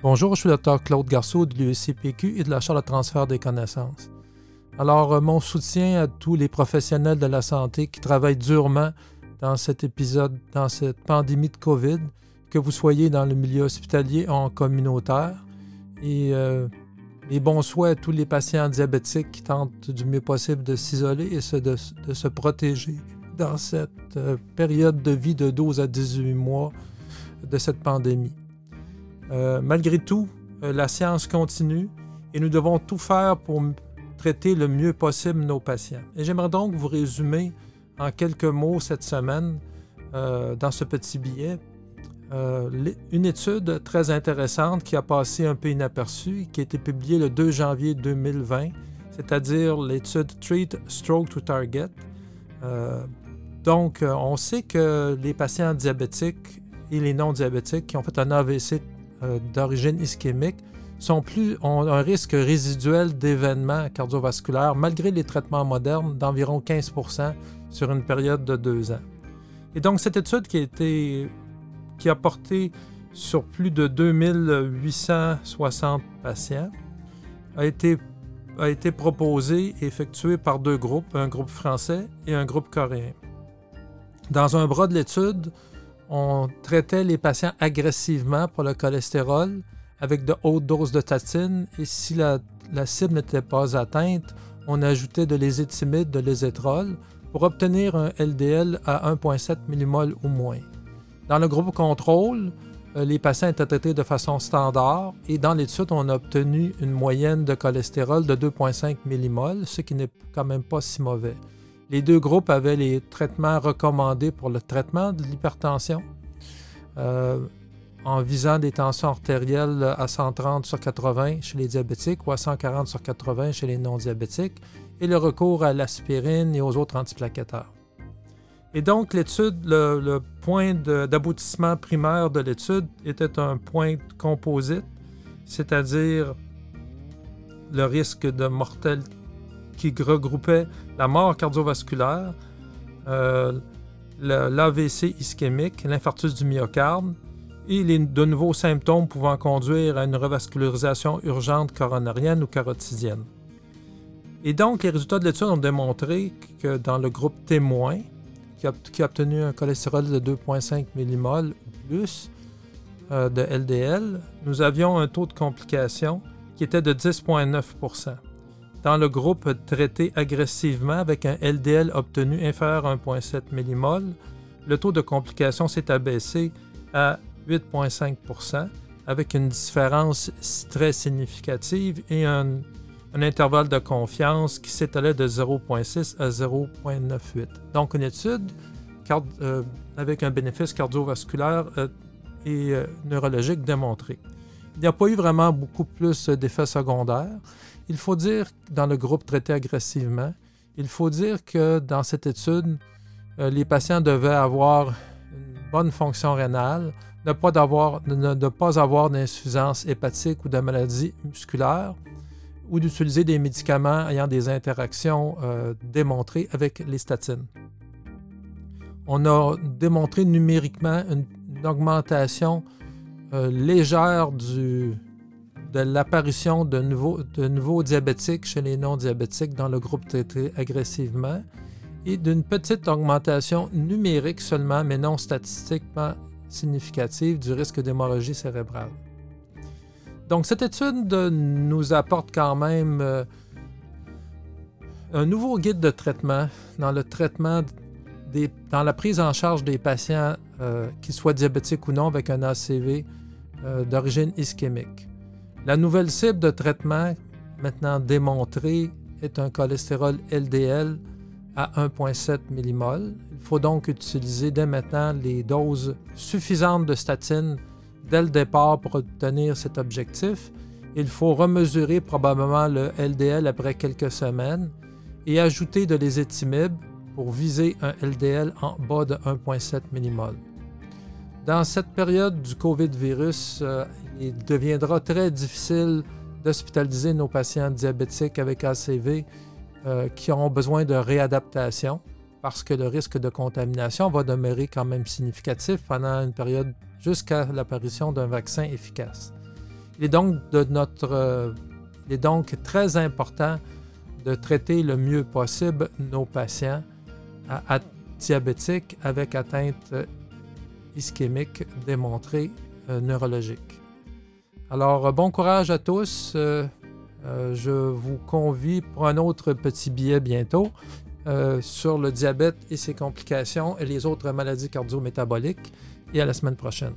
Bonjour, je suis le Dr Claude Garceau de l'UECPQ et de la Chambre de transfert des connaissances. Alors, euh, mon soutien à tous les professionnels de la santé qui travaillent durement dans cet épisode, dans cette pandémie de COVID, que vous soyez dans le milieu hospitalier ou en communautaire. Et euh, bons souhaits à tous les patients diabétiques qui tentent du mieux possible de s'isoler et de, se protéger dans cette euh, période de vie de 12 à 18 mois de cette pandémie. Euh, malgré tout, euh, la science continue et nous devons tout faire pour traiter le mieux possible nos patients. Et j'aimerais donc vous résumer en quelques mots cette semaine euh, dans ce petit billet une étude très intéressante qui a passé un peu inaperçue, qui a été publiée le 2 janvier 2020, c'est-à-dire l'étude Treat Stroke to Target. donc, on sait que les patients diabétiques et les non-diabétiques qui ont fait un AVC d'origine ischémique sont plus, ont un risque résiduel d'événements cardiovasculaires malgré les traitements modernes d'environ 15% sur une période de deux ans. Et donc, cette étude qui a, été, qui a porté sur plus de 2860 patients a été proposée et effectuée par deux groupes, un groupe français et un groupe coréen. Dans un bras de l'étude, on traitait les patients agressivement pour le cholestérol avec de hautes doses de tatine et si la, cible n'était pas atteinte, on ajoutait de l'ézétimide, de l'ézétrol pour obtenir un LDL à 1,7 mmol ou moins. Dans le groupe contrôle, euh, les patients étaient traités de façon standard et dans l'étude, on a obtenu une moyenne de cholestérol de 2,5 mmol, ce qui n'est quand même pas si mauvais. Les deux groupes avaient les traitements recommandés pour le traitement de l'hypertension euh, en visant des tensions artérielles à 130 sur 80 chez les diabétiques ou à 140 sur 80 chez les non-diabétiques et le recours à l'aspirine et aux autres antiplaquettaires. Et donc, l'étude, le, point d'aboutissement primaire de l'étude était un point composite, c'est-à-dire le risque de mortalité qui regroupait la mort cardiovasculaire, euh, l'AVC ischémique, l'infarctus du myocarde et les, de nouveaux symptômes pouvant conduire à une revascularisation urgente coronarienne ou carotidienne. Et donc, les résultats de l'étude ont démontré que dans le groupe témoin, qui a, qui a obtenu un cholestérol de 2,5 mmol ou plus euh, de LDL, nous avions un taux de complication qui était de 10,9 dans le groupe traité agressivement avec un LDL obtenu inférieur à 1,7 mmol, le taux de complication s'est abaissé à 8,5% avec une différence très significative et un, intervalle de confiance qui s'étalait de 0,6 à 0,98. Donc une étude euh, avec un bénéfice cardiovasculaire euh, et euh, neurologique démontré. Il n'y a pas eu vraiment beaucoup plus d'effets secondaires. Il faut dire, dans le groupe traité agressivement, il faut dire que dans cette étude, euh, les patients devaient avoir une bonne fonction rénale, ne pas, avoir, ne, pas avoir d'insuffisance hépatique ou de maladie musculaire, ou d'utiliser des médicaments ayant des interactions euh, démontrées avec les statines. On a démontré numériquement une, augmentation euh, légère de l'apparition de nouveaux, diabétiques chez les non-diabétiques dans le groupe traité agressivement et d'une petite augmentation numérique seulement, mais non statistiquement significative, du risque d'hémorragie cérébrale. Donc cette étude nous apporte quand même euh, un nouveau guide de traitement dans le traitement dans la prise en charge des patients, euh, qu'ils soient diabétiques ou non, avec un ACV euh, d'origine ischémique. La nouvelle cible de traitement, maintenant démontrée, est un cholestérol LDL à 1,7 mmol. Il faut donc utiliser dès maintenant les doses suffisantes de statine dès le départ pour obtenir cet objectif. Il faut remesurer probablement le LDL après quelques semaines et ajouter de l'ézétimib pour viser un LDL en bas de 1,7 mmol. Dans cette période du COVID-virus, euh, il deviendra très difficile d'hospitaliser nos patients diabétiques avec ACV euh, qui auront besoin de réadaptation parce que le risque de contamination va demeurer quand même significatif pendant une période jusqu'à l'apparition d'un vaccin efficace. Il est donc, donc très important de traiter le mieux possible nos patients diabétiques avec atteinte ischémique démontrée neurologique. Alors, bon courage à tous. je vous convie pour un autre petit billet bientôt. Euh, sur le diabète et ses complications et les autres maladies cardio-métaboliques. Et à la semaine prochaine.